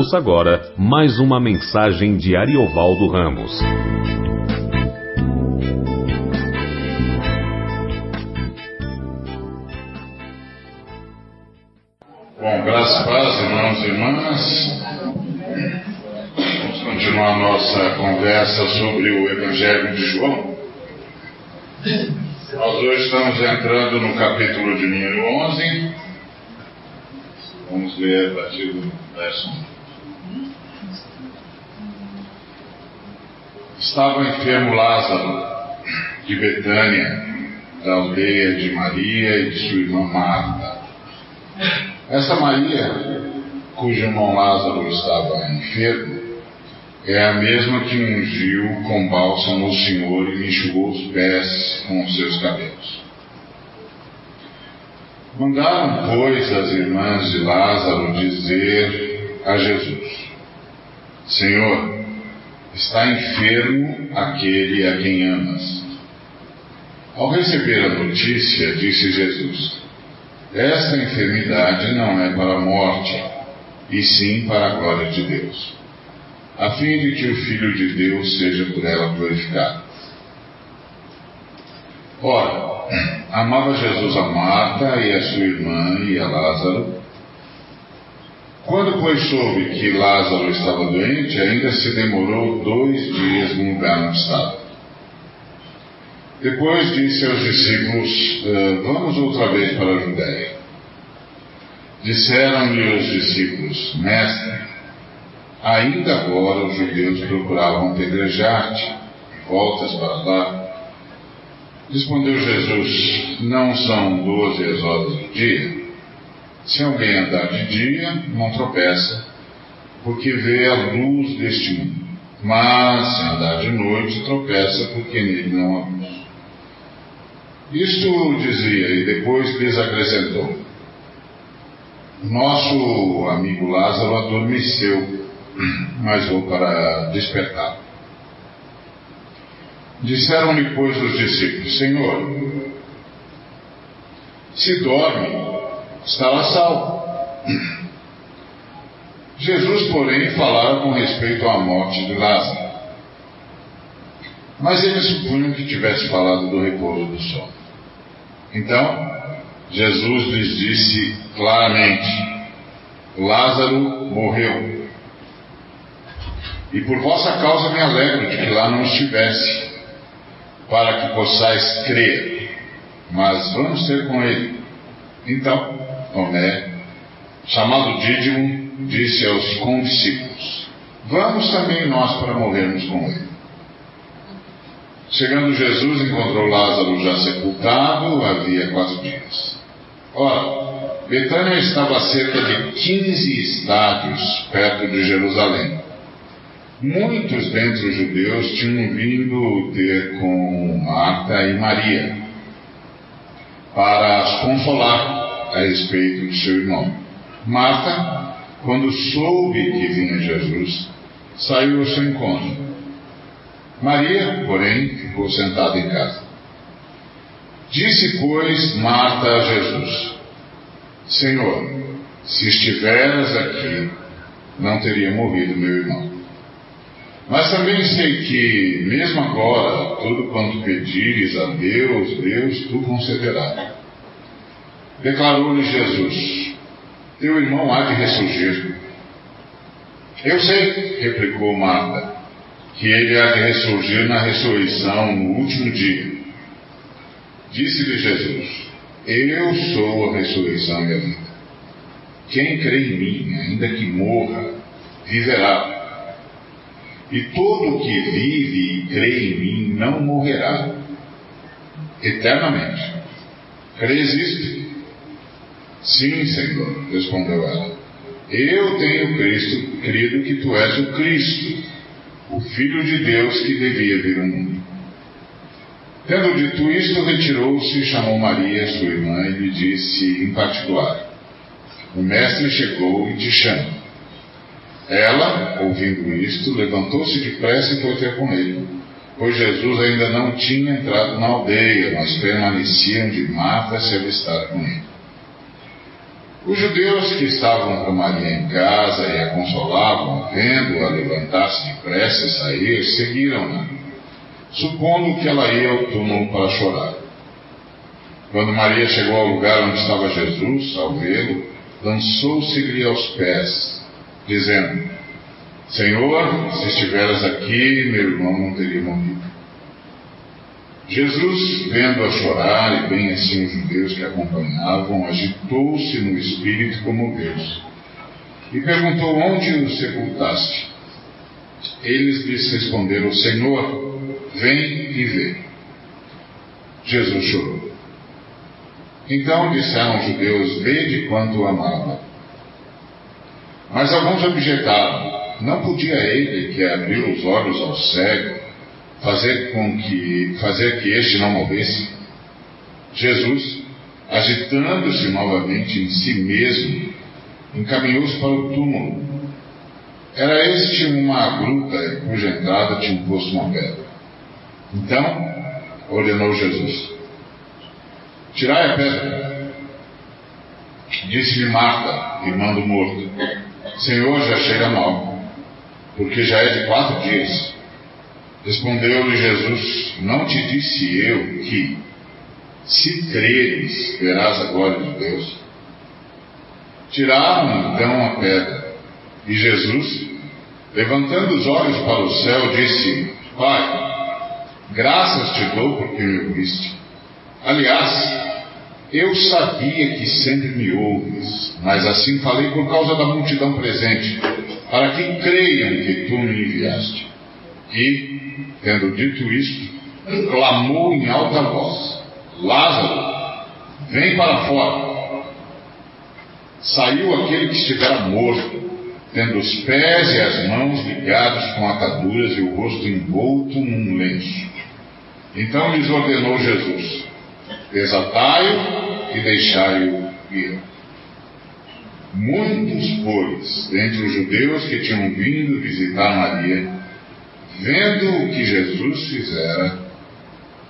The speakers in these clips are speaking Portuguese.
Ouça agora mais uma mensagem de Ariovaldo Ramos. Bom, graças a paz, irmãos e irmãs. Vamos continuar nossa conversa sobre o Evangelho de João. Nós hoje estamos entrando no capítulo de número 11. Vamos ler a partir do verso Estava enfermo Lázaro, de Betânia, da aldeia de Maria e de sua irmã Marta. Essa Maria, cujo irmão Lázaro estava enfermo, é a mesma que ungiu com bálsamo o Senhor e enxugou os pés com os seus cabelos. Mandaram, pois, as irmãs de Lázaro dizer a Jesus: Senhor, está enfermo aquele a quem amas. Ao receber a notícia, disse Jesus: Esta enfermidade não é para a morte, e sim para a glória de Deus a fim de que o Filho de Deus seja por ela glorificado. Ora, amava Jesus a Marta e a sua irmã e a Lázaro. Quando, pois, soube que Lázaro estava doente, ainda se demorou dois dias no lugar onde estava. Depois disse aos discípulos: eh, Vamos outra vez para a Judéia. Disseram-lhe os discípulos: Mestre, Ainda agora os judeus procuravam apedrejar-te, voltas para lá. Respondeu Jesus: Não são doze as horas do dia? Se alguém andar de dia, não tropeça, porque vê a luz deste mundo. Mas se andar de noite, tropeça, porque nele não há luz. Isto dizia, e depois lhes acrescentou: Nosso amigo Lázaro adormeceu mas vou para despertar. Disseram-lhe, pois, os discípulos: Senhor, se dorme, estará salvo. Jesus, porém, falava com respeito à morte de Lázaro. Mas eles supunham que tivesse falado do repouso do sono. Então, Jesus lhes disse claramente: Lázaro morreu e por vossa causa me alegro de que lá não estivesse, para que possais crer. Mas vamos ter com ele. Então, Tomé, chamado Dídimo, disse aos condiscípulos: Vamos também nós para morrermos com ele. Chegando Jesus, encontrou Lázaro já sepultado, havia quatro dias. Ora, Betânia estava a cerca de 15 estádios perto de Jerusalém. Muitos dentre os judeus tinham vindo ter com Marta e Maria para as consolar a respeito de seu irmão. Marta, quando soube que vinha Jesus, saiu ao seu encontro. Maria, porém, ficou sentada em casa. Disse, pois, Marta a Jesus: Senhor, se estiveras aqui, não teria morrido meu irmão. Mas também sei que, mesmo agora, tudo quanto pedires a Deus, Deus tu concederá. Declarou-lhe Jesus: Teu irmão há de ressurgir. Eu sei, replicou Marta, que ele há de ressurgir na ressurreição no último dia. Disse-lhe Jesus: Eu sou a ressurreição e a vida. Quem crê em mim, ainda que morra, viverá. E todo que vive e crê em mim não morrerá eternamente. Crês isto? Sim, Senhor, respondeu ela. Eu tenho Cristo, crido que tu és o Cristo, o Filho de Deus que devia vir ao mundo. Tendo dito isto, retirou-se e chamou Maria, sua irmã, e lhe disse em particular: O Mestre chegou e te chama. Ela, ouvindo isto, levantou-se depressa e foi ter com ele, pois Jesus ainda não tinha entrado na aldeia, mas permaneciam de Marta se avistar com ele. Os judeus que estavam com Maria em casa e a consolavam, vendo-a levantar-se depressa e sair, seguiram-na, supondo que ela ia ao túmulo para chorar. Quando Maria chegou ao lugar onde estava Jesus, ao vê-lo, lançou-se-lhe aos pés, dizendo: Senhor, se estiveras aqui, meu irmão não teria morrido. Jesus, vendo-a chorar, e bem assim os judeus que a acompanhavam, agitou-se no espírito como Deus. E perguntou: Onde o sepultaste? Eles lhes responderam: Senhor, vem e vê. Jesus chorou. Então disseram os judeus: Vede quanto o amava. Mas alguns objetaram: Não podia ele, que abriu os olhos ao cego, fazer com que fazer que este não morresse? Jesus, agitando-se novamente em si mesmo, encaminhou-se para o túmulo. Era este uma gruta cuja entrada tinha posto uma pedra. Então, ordenou Jesus: Tirai a pedra. Disse-lhe Marta, irmã do morto: Senhor, já cheira mal, porque já é de quatro dias. Respondeu-lhe Jesus: Não te disse eu que, se creres, verás a glória de Deus? Tiraram então a pedra. E Jesus, levantando os olhos para o céu, disse: Pai, graças te dou porque me ouviste. Aliás, eu sabia que sempre me ouves, mas assim falei por causa da multidão presente, para que creiam que tu me enviaste. E, tendo dito isto, clamou em alta voz: Lázaro, vem para fora. Saiu aquele que estivera morto, tendo os pés e as mãos ligados com ataduras e o rosto envolto num lenço. Então lhes ordenou Jesus: Desatai-o e deixai-o ir. Muitos, pois, dentre os judeus que tinham vindo visitar Maria, vendo o que Jesus fizera,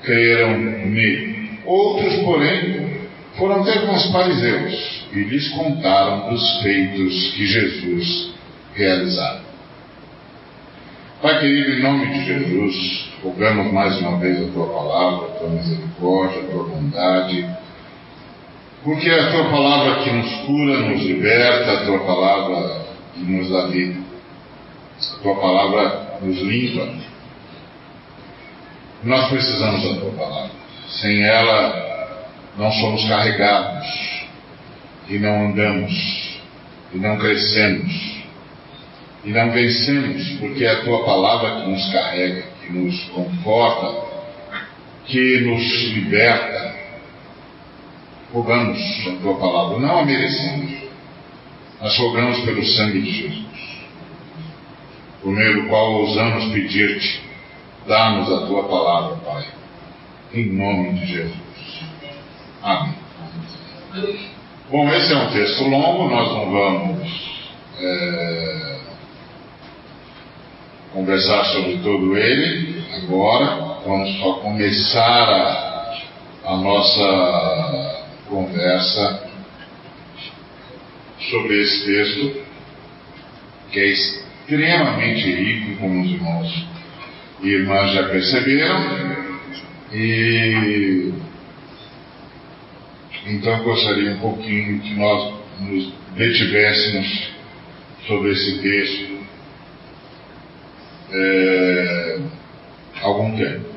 creram nele. Outros, porém, foram ter com os fariseus e lhes contaram dos feitos que Jesus realizara. Pai querido, em nome de Jesus, rogamos mais uma vez a tua palavra, a tua misericórdia, a tua bondade, porque é a tua palavra que nos cura, nos liberta, a tua palavra que nos dá vida, a tua palavra nos limpa. Nós precisamos da tua palavra. Sem ela, não somos carregados e não andamos e não crescemos e não vencemos, porque é a tua palavra que nos carrega, que nos conforta, que nos liberta. Rogamos a tua palavra, não a merecemos, mas rogamos pelo sangue de Jesus, por meio do qual ousamos pedir-te, dá-nos a tua palavra, Pai, em nome de Jesus. Amém. Bom, esse é um texto longo, nós não vamos. É conversar sobre todo ele agora. Vamos só começar a, a nossa conversa sobre esse texto, que é extremamente rico, como os irmãos e irmãs já perceberam. E então gostaria um pouquinho que nós nos detivéssemos sobre esse texto é, algum tempo.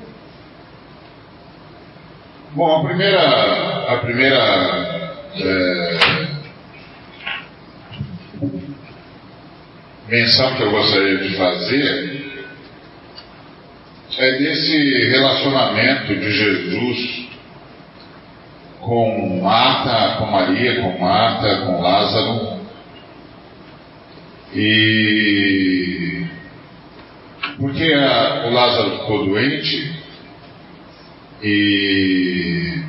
Bom, a primeira, a primeira é, menção que eu gostaria de fazer é desse relacionamento de Jesus com Marta, com Maria, com Marta, com Lázaro. E porque a, o Lázaro ficou doente e,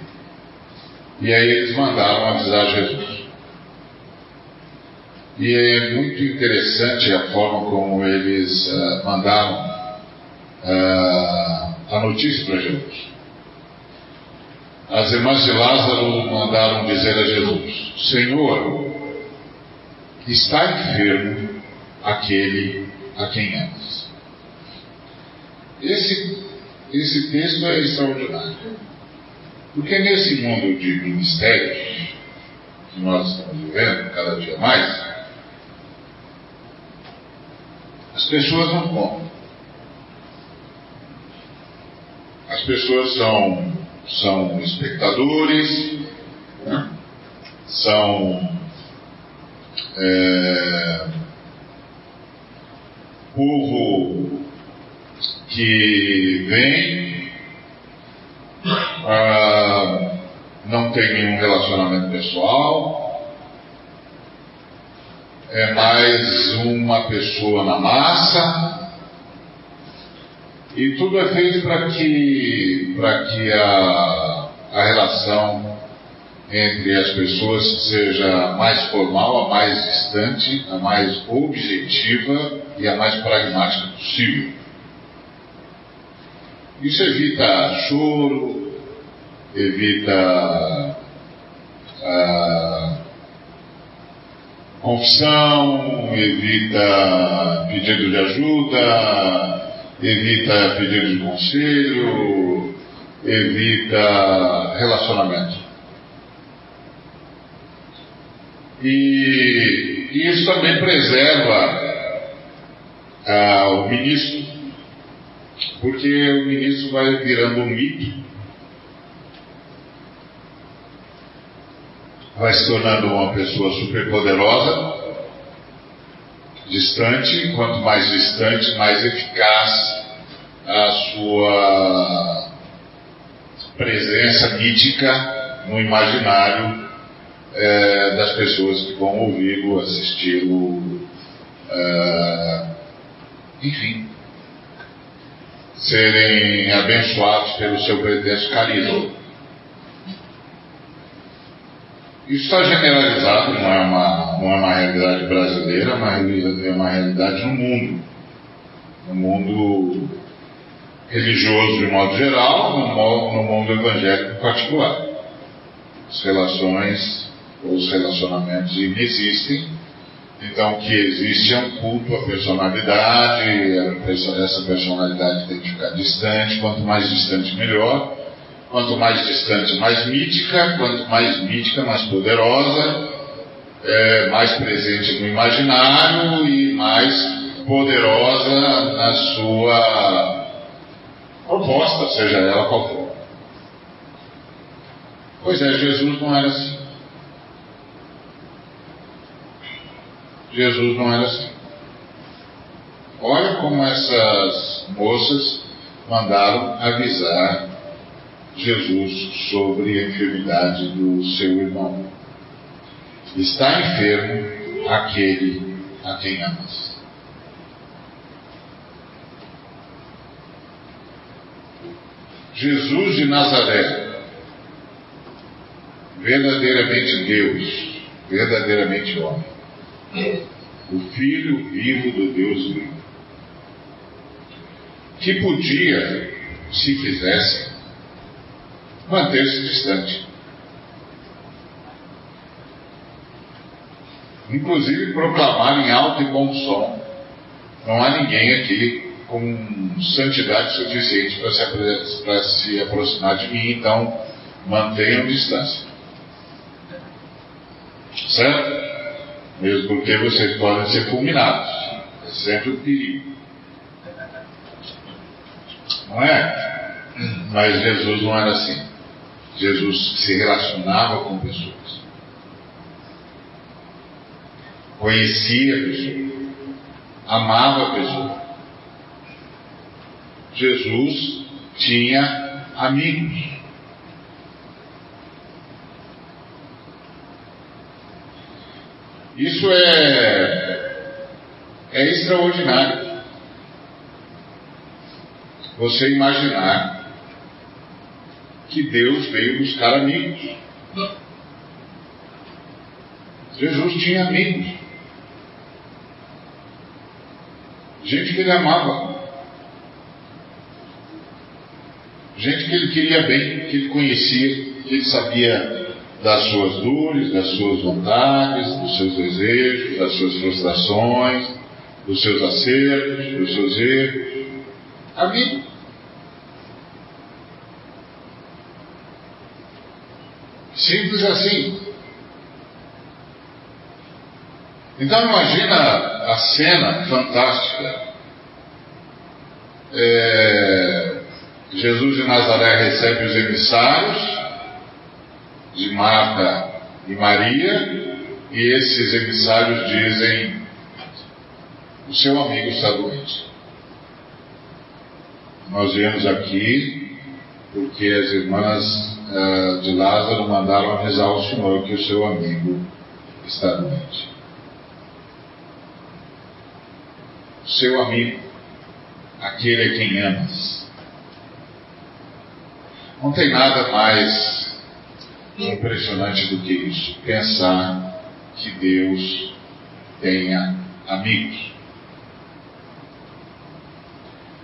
e aí eles mandaram avisar Jesus. E é muito interessante a forma como eles uh, mandaram uh, a notícia para Jesus. as irmãs de Lázaro mandaram dizer a Jesus: Senhor, está enfermo aquele a quem amas. Esse, esse texto é extraordinário. Porque nesse mundo de ministérios que nós estamos vivendo cada dia mais, as pessoas não comem. As pessoas são, são espectadores, né? são é, povo que vem, ah, não tem nenhum relacionamento pessoal, é mais uma pessoa na massa, e tudo é feito para que, que a, a relação entre as pessoas seja mais formal, a mais distante, a mais objetiva e a mais pragmática possível. Isso evita choro, evita confissão, evita pedido de ajuda, evita pedido de conselho, evita relacionamento. E, isso também preserva ah, o ministro, porque o ministro vai virando um mito, vai se tornando uma pessoa superpoderosa, distante, quanto mais distante, mais eficaz a sua presença mítica no imaginário é, das pessoas que vão ouvi-lo, assisti-lo, é, enfim, serem abençoados pelo seu pretenso carisma. Isso está generalizado, não é uma, não é uma realidade brasileira, uma, é uma realidade no mundo. No mundo religioso de modo geral, no, no mundo evangélico em particular. As relações os relacionamentos inexistem, então o que existe é um culto à personalidade, essa personalidade tem que ficar distante, quanto mais distante melhor, quanto mais distante mais mítica, quanto mais mítica mais poderosa, é, mais presente no imaginário e mais poderosa na sua proposta, seja ela qual for. Pois é, Jesus não era assim. Jesus não era assim. Olha como essas moças mandaram avisar Jesus sobre a enfermidade do seu irmão. Está enfermo aquele a quem amas. Jesus de Nazaré, verdadeiramente Deus, verdadeiramente homem o Filho vivo do Deus vivo, que podia, se fizesse, manter-se distante. Inclusive proclamar em alto e bom som. Não há ninguém aqui com santidade suficiente para se, se aproximar de mim, então mantenham distância. Certo? mesmo porque vocês podem ser fulminados. É sempre o perigo. Não é? Mas Jesus não era assim. Jesus se relacionava com pessoas. Conhecia a pessoa. Amava a pessoa. Jesus tinha amigos. Isso é, é extraordinário. Você imaginar que Deus veio buscar amigos. Jesus tinha amigos. Gente que ele amava. Gente que ele queria bem, que ele conhecia. ele sabia das suas dores, das suas vontades, dos seus desejos, das suas frustrações, dos seus acertos, dos seus erros. Amigo. Simples assim. Então imagina a cena fantástica. É, Jesus de Nazaré recebe os emissários de Marta e Maria, e esses emissários dizem: O seu amigo está doente. Nós viemos aqui porque as irmãs uh, de Lázaro mandaram avisar o Senhor que o seu amigo está doente. Seu amigo, aquele a quem amas. Não tem nada mais impressionante do que isso. Pensar que Deus tenha amigos.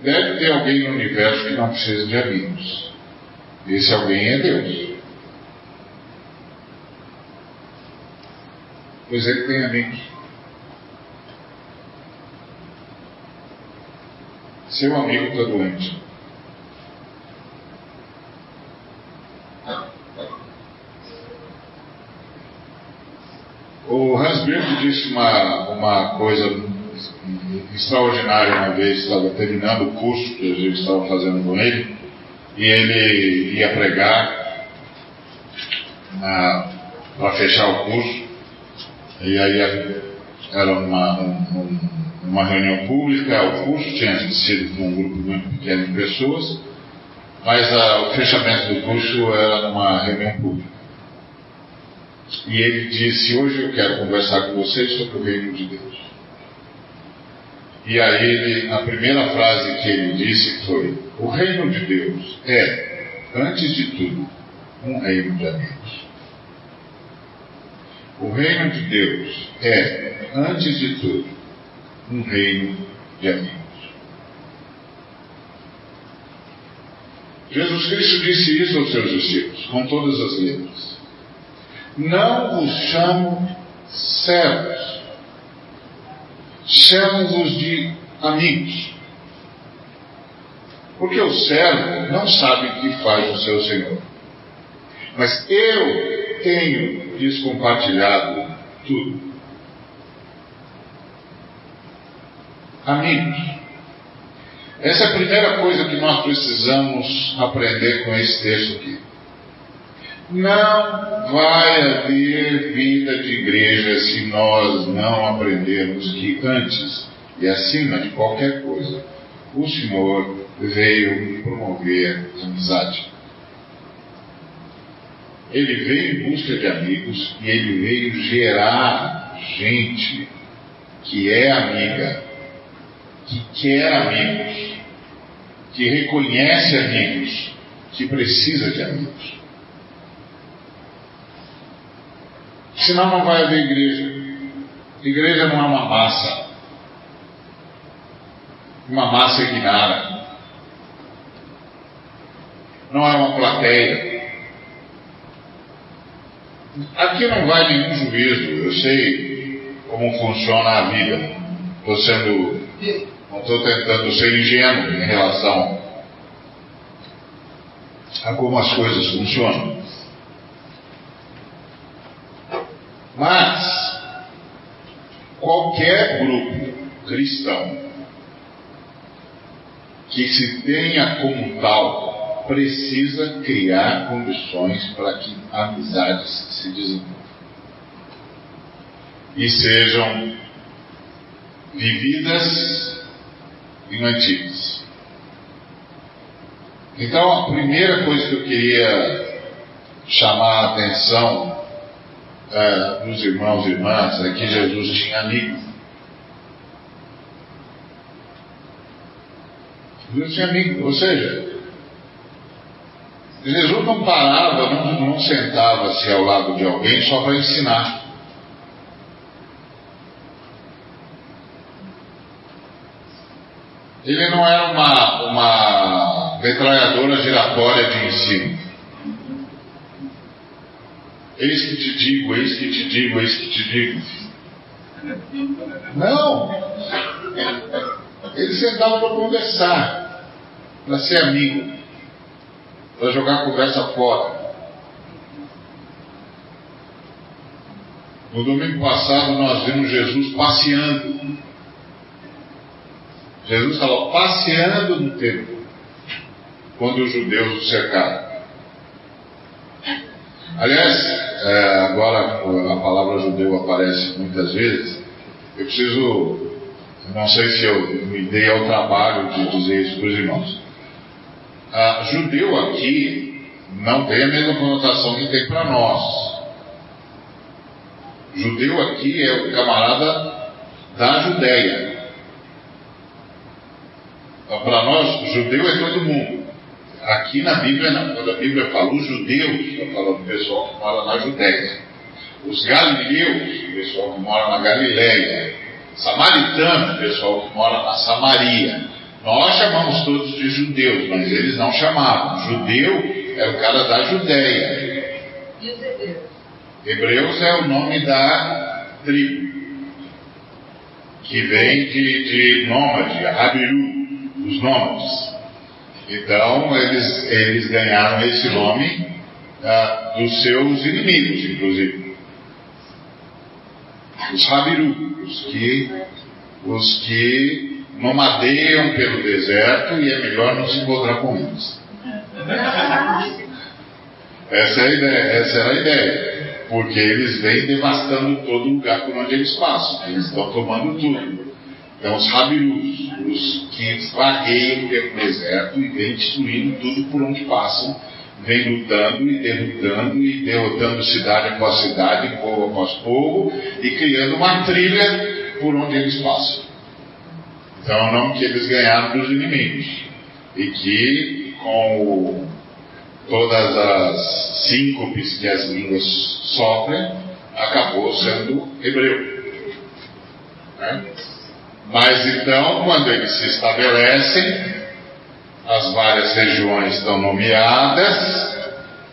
Deve ter alguém no universo que não precisa de amigos. Esse alguém é Deus. Pois ele tem amigos. Seu amigo está doente. O Hans disse uma, uma coisa extraordinária uma vez, estava terminando o curso que a gente estava fazendo com ele, e ele ia pregar para fechar o curso, e aí era uma, um, uma reunião pública, o curso tinha sido com um grupo muito pequeno de pessoas, mas a, o fechamento do curso era numa reunião pública. E ele disse: Hoje eu quero conversar com vocês sobre o reino de Deus. E aí ele, a primeira frase que ele disse foi: O reino de Deus é, antes de tudo, um reino de amigos. O reino de Deus é, antes de tudo, um reino de amigos. Jesus Cristo disse isso aos seus discípulos, com todas as letras. Não vos chamo servos, chamo-vos de amigos. Porque o servo não sabe o que faz o seu senhor. Mas eu tenho lhes compartilhado tudo. Amigos. Essa é a primeira coisa que nós precisamos aprender com esse texto aqui. Não vai haver vida de igreja se nós não aprendermos que antes e acima de qualquer coisa, o Senhor veio promover amizade. Ele veio em busca de amigos e ele veio gerar gente que é amiga, que quer amigos, que reconhece amigos, que precisa de amigos. Senão não vai haver igreja. Igreja não é uma massa. Uma massa ignara. Não é uma plateia. Aqui não vai nenhum juízo. Eu sei como funciona a vida. Estou sendo. Não estou tentando ser ingênuo em relação a como as coisas funcionam. Mas, qualquer grupo cristão que se tenha como tal precisa criar condições para que amizades se desenvolvam e sejam vividas e mantidas. Então, a primeira coisa que eu queria chamar a atenção é, dos irmãos e irmãs é que Jesus tinha amigos. Jesus tinha amigos, ou seja, Jesus não parava, não, não sentava-se ao lado de alguém só para ensinar. Ele não era uma, uma metralhadora giratória de ensino. Eis que te digo, eis que te digo, eis que te digo. Não! Eles sentavam para conversar, para ser amigo, para jogar a conversa fora. No domingo passado nós vimos Jesus passeando. Jesus estava passeando no templo quando os judeus o cercaram. Aliás, é, agora a palavra judeu aparece muitas vezes. Eu preciso, não sei se eu me dei ao trabalho de dizer isso para os irmãos. Judeu aqui não tem a mesma conotação que tem para nós. Judeu aqui é o camarada da Judéia. Para nós, judeu é todo mundo. Aqui na Bíblia, quando a Bíblia fala os judeus, está falando do pessoal que mora na Judéia. Os galileus, o pessoal que mora na Galileia. Samaritano, o pessoal que mora na Samaria. Nós chamamos todos de judeus, mas eles não chamavam. Judeu é o cara da Judéia. E os hebreus? Hebreus é o nome da tribo, que vem de, de nômade, Rabiru, os nômades. Então, eles, eles ganharam esse nome ah, dos seus inimigos, inclusive. Os Rabiru, os que, os que nomadeiam pelo deserto e é melhor não se encontrar com eles. Essa, é a ideia, essa era a ideia. Porque eles vêm devastando todo lugar por onde eles passam. Eles estão tomando tudo. Então, os Rabirus, os que vagueiam pelo deserto e vêm destruindo tudo por onde passam, vêm lutando e derrotando e derrotando cidade após cidade, povo após povo, e criando uma trilha por onde eles passam. Então, o nome que eles ganharam dos inimigos. E que, com o, todas as síncopes que as línguas sofrem, acabou sendo hebreu. Né? Mas então, quando eles se estabelecem, as várias regiões estão nomeadas.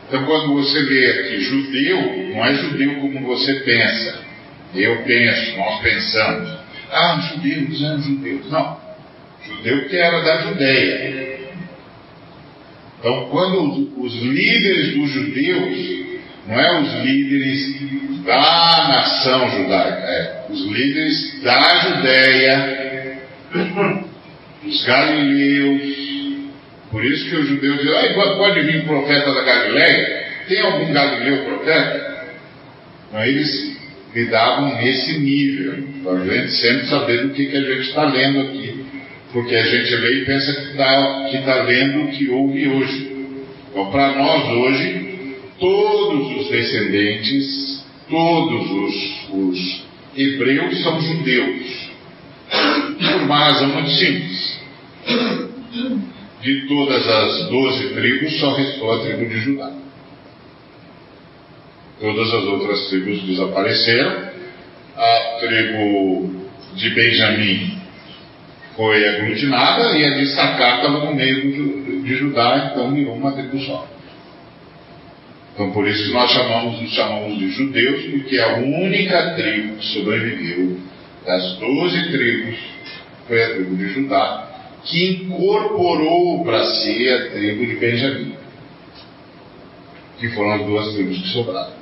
Então, quando você vê aqui judeu, não é judeu como você pensa. Eu penso, nós pensamos. Ah, judeus, são judeus. Não. Judeu que era da Judéia. Então, quando os líderes dos judeus, não é os líderes da nação judaica, é os líderes da Judéia, os galileus. Por isso que os judeus dizem, ah, pode vir profeta da Galileia? Tem algum galileu profeta? Então, eles lidavam nesse nível, para a gente sempre saber do que, que a gente está lendo aqui. Porque a gente lê e pensa que está que tá lendo o que houve hoje. Então, para nós hoje, todos os descendentes, todos os, os hebreus são judeus. Por razão muito simples. De todas as doze tribos, só restou a tribo de Judá. Todas as outras tribos desapareceram. A tribo de Benjamim foi aglutinada e a de Sacar estava no meio de Judá, então virou uma tribo só. Então por isso nós chamamos, nos chamamos de judeus, porque a única tribo que sobreviveu das doze tribos foi a tribo de Judá, que incorporou para si a tribo de Benjamim, que foram as duas tribos que sobraram.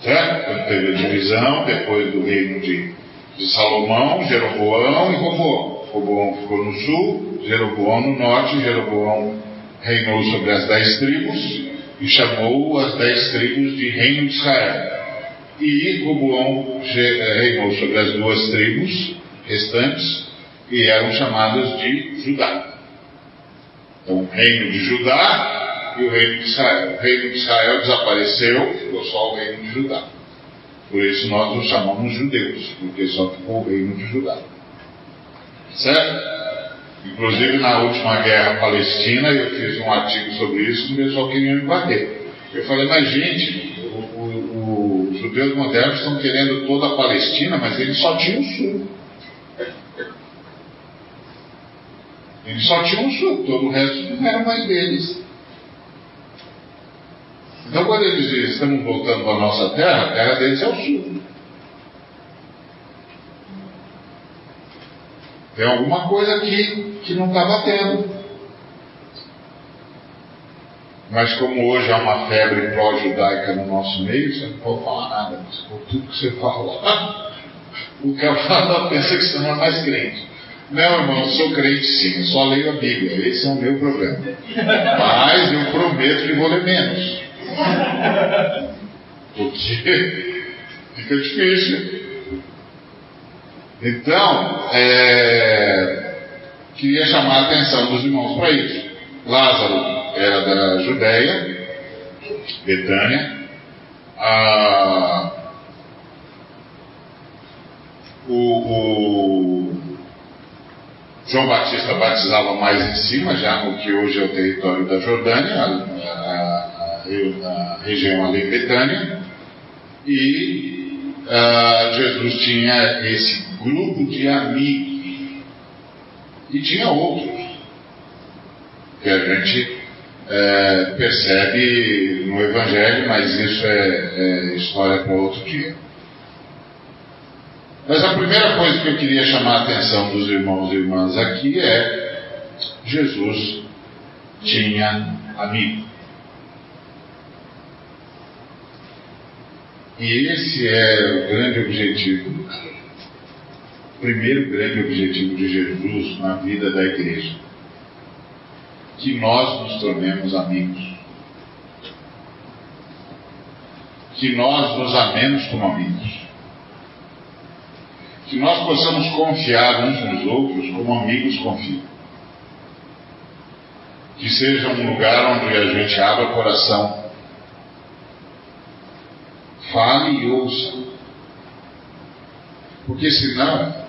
Certo? Quando teve a divisão, depois do reino de, de Salomão, Jeroboão e Roboão. Roboão ficou no sul, Jeroboão no norte, Jeroboão reinou sobre as dez tribos e chamou as dez tribos de reino de Israel. E Roboão reinou sobre as duas tribos restantes e eram chamadas de Judá. Então, o reino de Judá e o reino de Israel. O reino de Israel desapareceu, ficou só o reino de Judá. Por isso nós os chamamos judeus, porque só ficou o reino de Judá. Certo? Inclusive na última guerra palestina eu fiz um artigo sobre isso o pessoal queria bater. Eu falei, mas gente, os judeus modernos estão querendo toda a Palestina, mas eles só tinham o sul. Eles só tinham o sul, todo o resto não era mais deles. Então, quando eles dizem estamos voltando para a nossa terra, a terra deles é o sul. Tem alguma coisa aqui que não está batendo. Mas como hoje há uma febre pró-judaica no nosso meio, você não pode falar nada. Por tudo que você fala, o cavalo pensa que você não é mais crente. Não, irmão, sou crente sim, eu só leio a Bíblia, esse é o meu problema. Mas eu prometo que vou ler menos. Porque fica difícil. Então, é, queria chamar a atenção dos irmãos para isso. Lázaro era da Judéia, Betânia. o, o, João Batista batizava mais em cima, já no que hoje é o território da Jordânia, a, a, a, a região ali Betânia. E Jesus tinha esse grupo de amigos. E tinha outros que a gente é, percebe no Evangelho, mas isso é, é história para outro dia. Mas a primeira coisa que eu queria chamar a atenção dos irmãos e irmãs aqui é: Jesus tinha amigo. E esse é o grande objetivo, o primeiro grande objetivo de Jesus na vida da igreja que nós nos tornemos amigos. Que nós nos amemos como amigos. Que nós possamos confiar uns nos outros como amigos confiam. Que seja um lugar onde a gente abra o coração, fale e ouça. Porque senão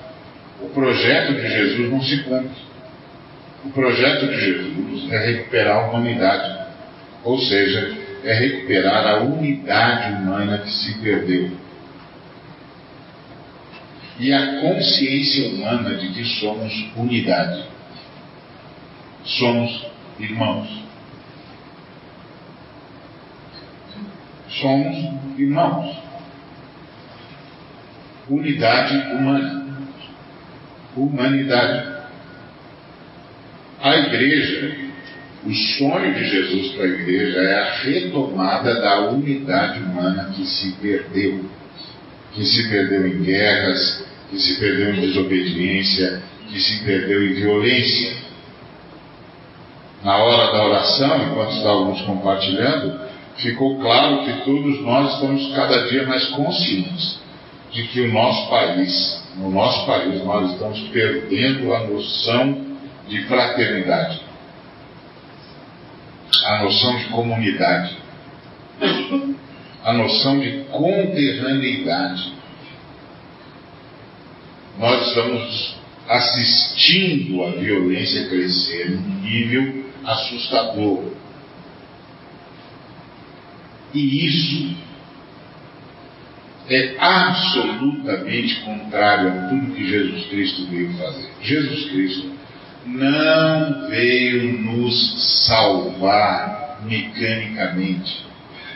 o projeto de Jesus não se cumpre. O projeto de Jesus é recuperar a humanidade, ou seja, é recuperar a unidade humana que se perdeu. E a consciência humana de que somos unidade. Somos irmãos. Somos irmãos. Unidade humana. Humanidade. A igreja, o sonho de Jesus para a igreja é a retomada da unidade humana que se perdeu, que se perdeu em guerras, que se perdeu em desobediência, que se perdeu em violência. Na hora da oração, enquanto estávamos compartilhando, ficou claro que todos nós estamos cada dia mais conscientes de que o nosso país, no nosso país, nós estamos perdendo a noção de fraternidade, a noção de comunidade, a noção de conterraneidade. Nós estamos assistindo a violência crescer num nível assustador. E isso é absolutamente contrário a tudo que Jesus Cristo veio fazer. Jesus Cristo não veio nos salvar mecanicamente.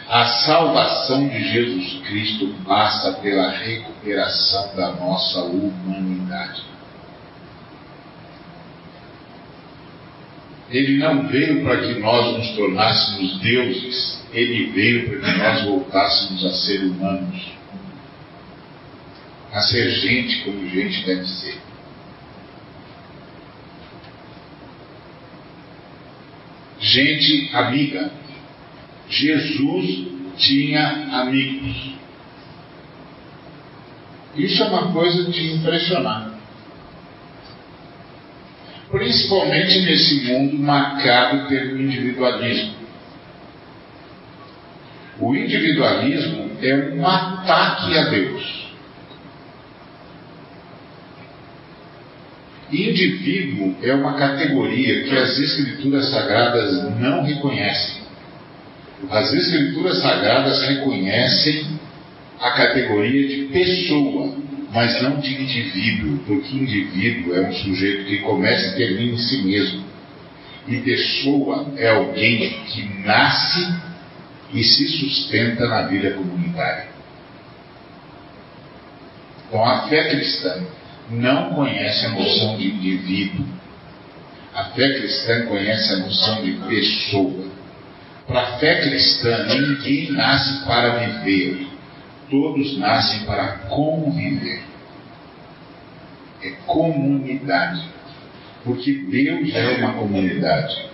A salvação de Jesus Cristo passa pela recuperação da nossa humanidade. Ele não veio para que nós nos tornássemos deuses, ele veio para que nós voltássemos a ser humanos, a ser gente como gente deve ser. gente amiga. Jesus tinha amigos. Isso é uma coisa de impressionar. Principalmente nesse mundo marcado pelo individualismo. O individualismo é um ataque a Deus. Indivíduo é uma categoria que as Escrituras Sagradas não reconhecem. As Escrituras Sagradas reconhecem a categoria de pessoa, mas não de indivíduo, porque indivíduo é um sujeito que começa e termina em si mesmo. E pessoa é alguém que nasce e se sustenta na vida comunitária. Então a fé cristã não conhece a noção de indivíduo. A fé cristã conhece a noção de pessoa. Para a fé cristã, ninguém nasce para viver, todos nascem para conviver. É comunidade. Porque Deus é uma comunidade.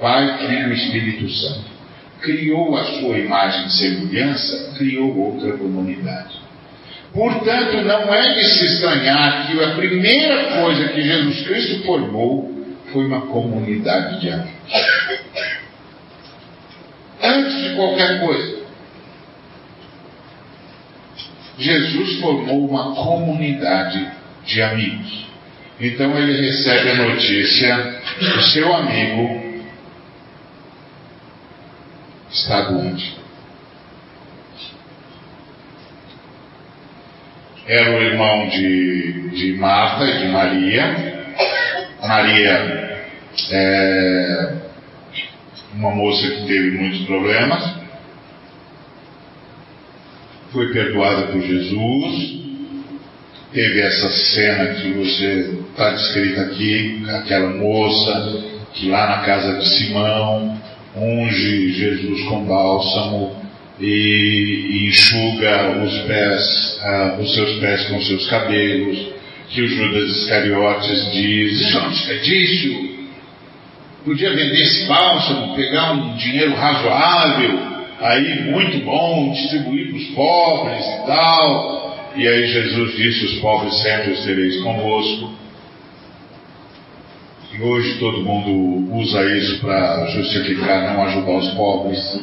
Pai, Filho e Espírito Santo. Criou a sua imagem e semelhança, criou outra comunidade. Portanto, não é de se estranhar que a primeira coisa que Jesus Cristo formou foi uma comunidade de amigos. Antes de qualquer coisa, Jesus formou uma comunidade de amigos. Então ele recebe a notícia: o seu amigo está doente. Era o irmão de, de Marta e de Maria. Maria é uma moça que teve muitos problemas. Foi perdoada por Jesus. Teve essa cena que você está descrita aqui, aquela moça que lá na casa de Simão unge Jesus com bálsamo e, enxuga os pés, ah, os seus pés com seus cabelos, que o Judas Iscariotes diz, isso é um desperdício, podia vender esse bálsamo, pegar um dinheiro razoável, aí muito bom, distribuir para os pobres e tal. E aí Jesus disse, os pobres sempre os tereis convosco. E hoje todo mundo usa isso para justificar não ajudar os pobres.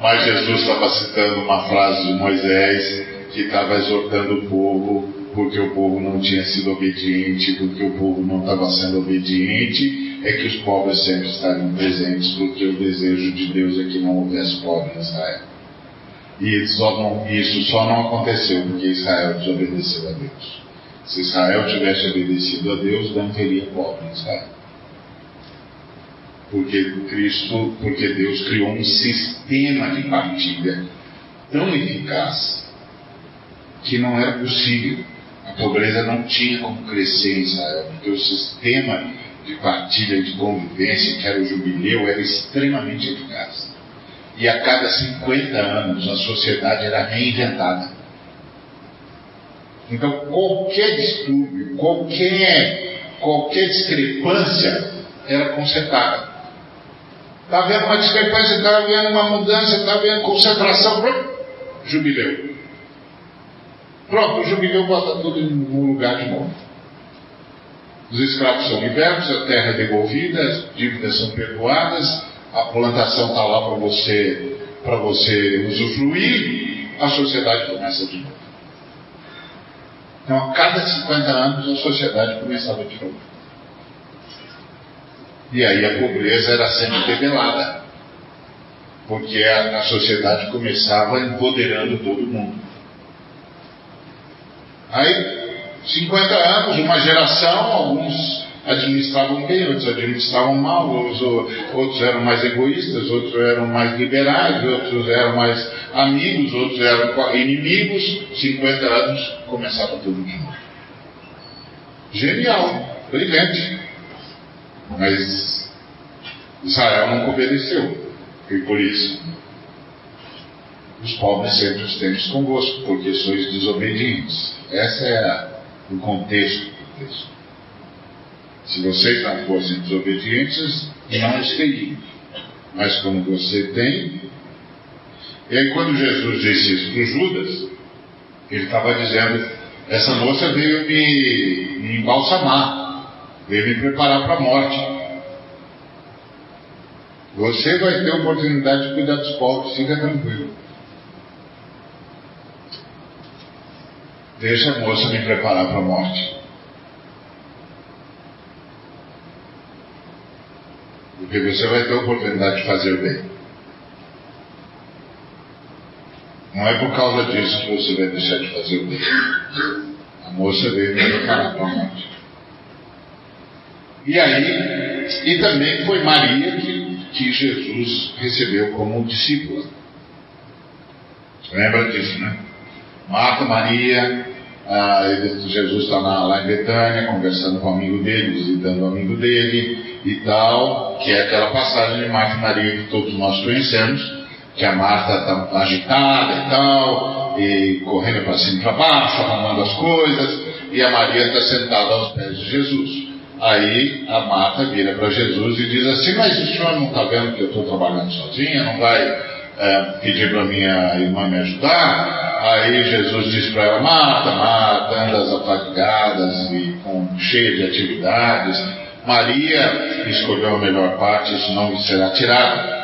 Mas Jesus estava citando uma frase de Moisés que estava exortando o povo porque o povo não tinha sido obediente, porque o povo não estava sendo obediente, é que os pobres sempre estariam presentes, porque o desejo de Deus é que não houvesse pobre em Israel. E só não, isso só não aconteceu porque Israel desobedeceu a Deus. Se Israel tivesse obedecido a Deus, não teria pobre Israel. Porque Cristo, porque Deus criou um sistema de partilha tão eficaz que não era possível. A pobreza não tinha como crescer em Israel, porque o sistema de partilha de convivência, que era o jubileu, era extremamente eficaz. E a cada 50 anos a sociedade era reinventada. Então qualquer distúrbio, qualquer, qualquer discrepância era consertada. Está havendo uma discrepância, está havendo uma mudança, está havendo concentração, jubileu. Pronto, o jubileu bota tudo no lugar de novo. Os escravos são libertos, a terra é devolvida, as dívidas são perdoadas, a plantação está lá para você, para você usufruir, a sociedade começa de novo. Então, a cada 50 anos, a sociedade começava de novo. E aí a pobreza era sempre debelada, porque a, a sociedade começava empoderando todo mundo. Aí, 50 anos, uma geração, alguns administravam bem, outros administravam mal, outros eram mais egoístas, outros eram mais liberais, outros eram mais amigos, outros eram inimigos. 50 anos, começava tudo de novo. Genial, brilhante. Mas Israel não obedeceu. E por isso, os pobres sempre os temos convosco, porque sois desobedientes. Esse é o contexto do texto. Se vocês não fossem desobedientes, não os teriam. Mas como você tem. E aí, quando Jesus disse isso para Judas, ele estava dizendo: essa moça veio me, me embalsamar, veio me preparar para a morte. Você vai ter a oportunidade de cuidar dos pobres, fica tranquilo. Deixa a moça me preparar para a morte. Porque você vai ter a oportunidade de fazer o bem. Não é por causa disso que você vai deixar de fazer o bem. A moça veio me preparar para a morte. E aí, e também foi Maria que que Jesus recebeu como discípula. Lembra disso, né? Marta, Maria, ah, Jesus está lá em Betânia, conversando com o amigo dele, visitando o amigo dele e tal, que é aquela passagem de Maria que todos nós conhecemos, que a Marta está agitada e tal, e correndo para cima e para baixo, arrumando as coisas, e a Maria está sentada aos pés de Jesus. Aí a Marta vira para Jesus e diz assim: Mas o senhor não está vendo que eu estou trabalhando sozinha? Não vai é, pedir para minha irmã me ajudar? Aí Jesus diz para ela: Marta, Marta, andas afatigadas e com, cheia de atividades. Maria escolheu a melhor parte, isso não lhe será tirado.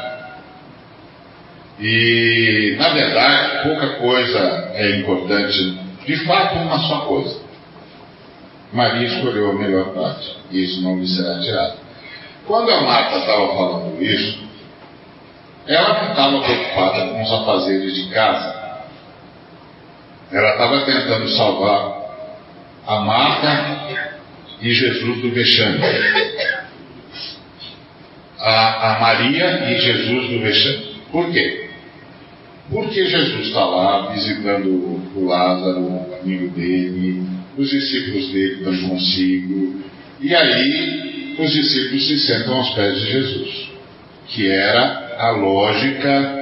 E, na verdade, pouca coisa é importante, de fato, uma só coisa. Maria escolheu a melhor parte, e isso não lhe será tirado. Quando a Marta estava falando isso, ela não estava preocupada com os afazeres de casa. Ela estava tentando salvar a Marta e Jesus do vexame. A, a Maria e Jesus do vexame. Por quê? Porque Jesus está lá visitando o Lázaro, o amigo dele, os discípulos dele estão consigo, e aí os discípulos se sentam aos pés de Jesus, que era a lógica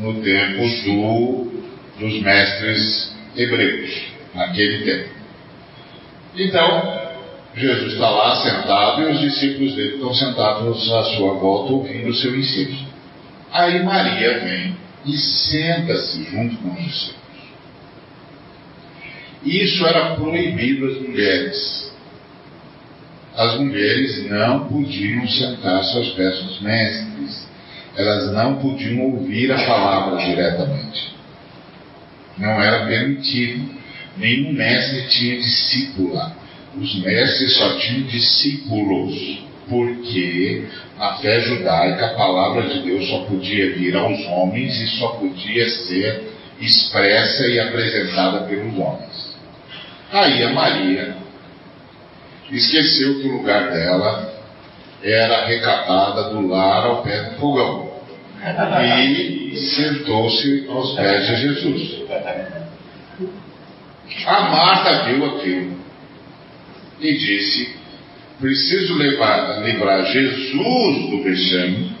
no tempo do, dos mestres hebreus, naquele tempo. Então, Jesus está lá sentado e os discípulos dele estão sentados à sua volta ouvindo o seu ensino. Aí Maria vem e senta-se junto com os discípulos. Isso era proibido às mulheres. As mulheres não podiam sentar-se aos pés dos mestres. Elas não podiam ouvir a palavra diretamente. Não era permitido. Nenhum mestre tinha discípula. Os mestres só tinham discípulos porque na fé judaica a palavra de Deus só podia vir aos homens e só podia ser expressa e apresentada pelos homens. Aí a Maria esqueceu que o lugar dela era recatada do lar ao pé do fogão e sentou-se aos pés de Jesus. A Marta viu aquilo e disse: preciso levar, livrar Jesus do vexame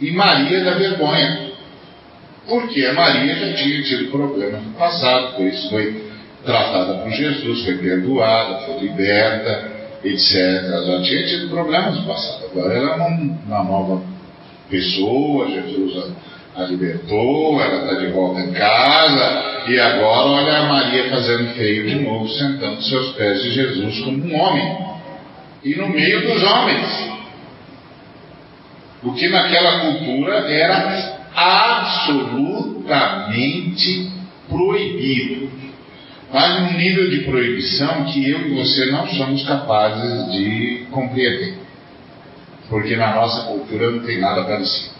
e Maria da vergonha. Porque a Maria já tinha tido problema no passado, por isso foi tratada por Jesus, foi perdoada, foi liberta, etc. Ela já tinha tido problemas no passado. Agora ela é uma, uma nova pessoa, Jesus a, a libertou, ela está de volta em casa, e agora olha a Maria fazendo feio de novo, sentando seus pés de Jesus como um homem e no meio dos homens. O que naquela cultura era absolutamente proibido. Mas num nível de proibição que eu e você não somos capazes de compreender. Porque na nossa cultura não tem nada parecido.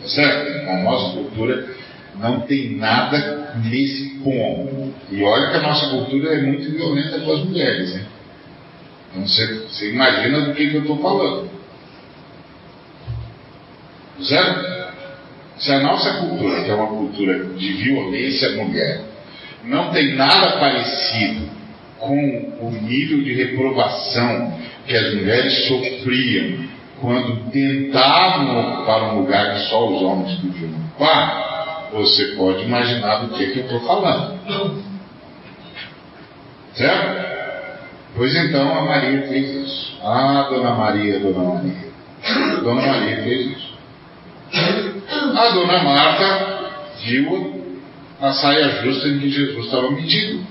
Tá certo? Na nossa cultura não tem nada nesse ponto. E olha que a nossa cultura é muito violenta com as mulheres, hein? Então você, você imagina do que, que eu estou falando. Certo? Se a nossa cultura, que é uma cultura de violência à mulher, não tem nada parecido com o nível de reprovação que as mulheres sofriam quando tentavam ocupar um lugar que só os homens podiam ocupar, você pode imaginar do que, que eu estou falando. Certo? Pois então a Maria fez isso. Ah, Dona Maria, Dona Maria. Dona Maria fez isso. A Dona Marta viu a saia justa em que Jesus estava metido.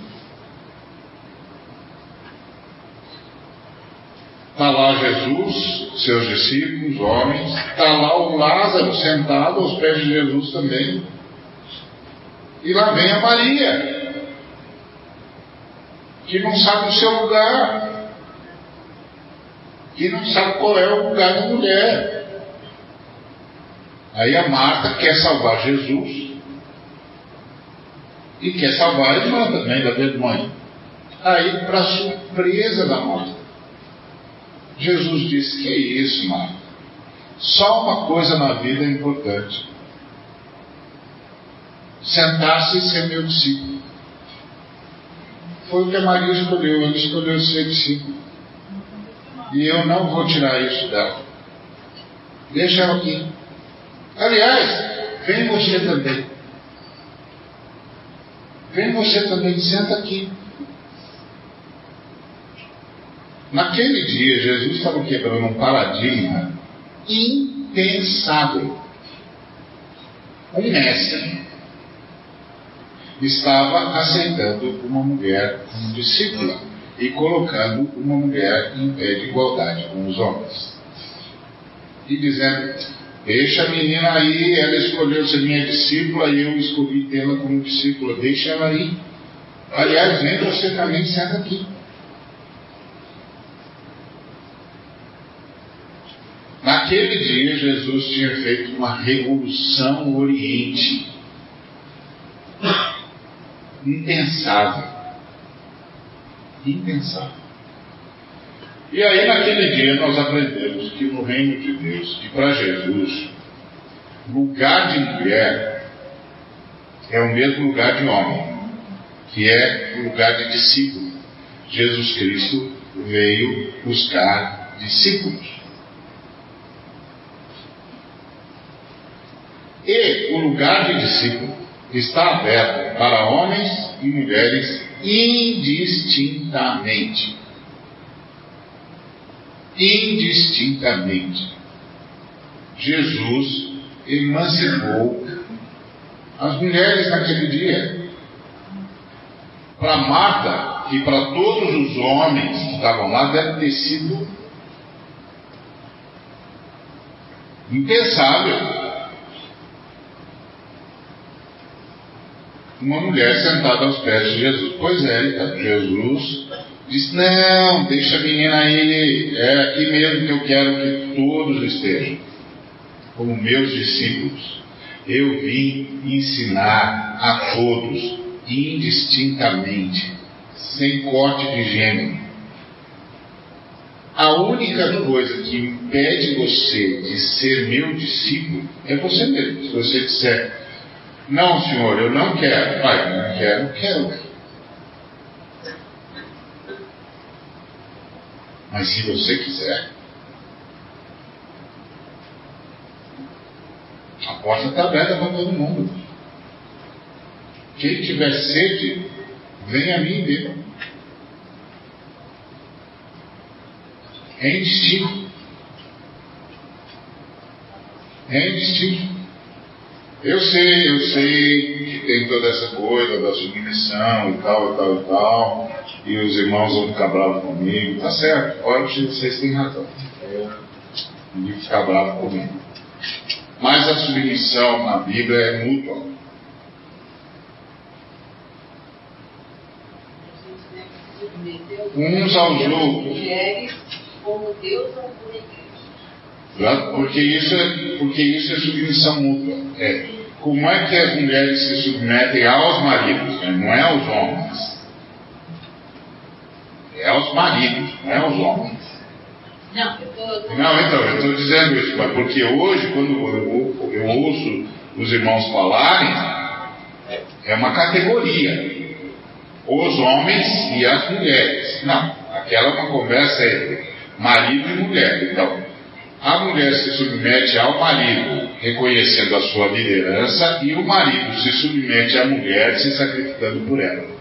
Está lá Jesus, seus discípulos, homens. Está lá o Lázaro sentado aos pés de Jesus também. E lá vem a Maria que não sabe o seu lugar, que não sabe qual é o lugar da mulher. Aí a Marta quer salvar Jesus e quer salvar a irmã também, da vergonha. Aí, para surpresa da Marta, Jesus disse: Que isso, Marta? Só uma coisa na vida é importante: sentar-se e ser meu discípulo. Foi o que a Maria escolheu, ela escolheu ser discípulo. E eu não vou tirar isso dela. Deixa ela aqui. Aliás, vem você também. Vem você também, senta aqui. Naquele dia, Jesus estava quebrando um paradigma impensável. Um mestre estava aceitando uma mulher como discípula e colocando uma mulher em pé de igualdade com os homens. E dizendo: Deixa a menina aí, ela escolheu ser minha discípula e eu escolhi tê-la como discípula, deixa ela aí. Aliás, vem você também, senta aqui. Naquele dia, Jesus tinha feito uma revolução no Oriente. Impensável. Impensável. E aí, naquele dia, nós aprendemos que no reino de Deus, que para Jesus, lugar de mulher é o mesmo lugar de homem, que é o lugar de discípulo. Jesus Cristo veio buscar discípulos. E o lugar de discípulo está aberto para homens e mulheres indistintamente. Indistintamente. Jesus emancipou as mulheres naquele dia. Para Marta e para todos os homens que estavam lá, deve ter sido impensável uma mulher sentada aos pés de Jesus. Pois é, então, Jesus disse: Não, deixa a menina aí, é aqui mesmo que eu quero que todos estejam, como meus discípulos. Eu vim ensinar a todos, indistintamente, sem corte de gênero. A única coisa que impede você de ser meu discípulo é você mesmo. Se você disser, não, senhor, eu não quero. Pai, não quero, não quero. Mas se você quiser, a porta está aberta para todo mundo. Quem tiver sede, venha a mim e beba. É indistinto. Eu sei, eu sei que tem toda essa coisa da submissão e tal, e tal, e tal, e os irmãos vão ficar bravos comigo, tá certo? Olha, vocês têm razão. Eu ninguém ficar bravo comigo. Mas a submissão na Bíblia é mútua. Uns aos outros. Porque isso, é, porque isso é submissão mútua. É. Como é que as mulheres se submetem aos maridos, né? não é aos homens. É aos maridos, não é aos homens. Não, eu tô, não então, eu estou dizendo isso, mas porque hoje, quando eu, eu ouço os irmãos falarem, é uma categoria. Os homens e as mulheres. Não, aquela é uma conversa entre marido e mulher. Então, a mulher se submete ao marido, reconhecendo a sua liderança, e o marido se submete à mulher, se sacrificando por ela.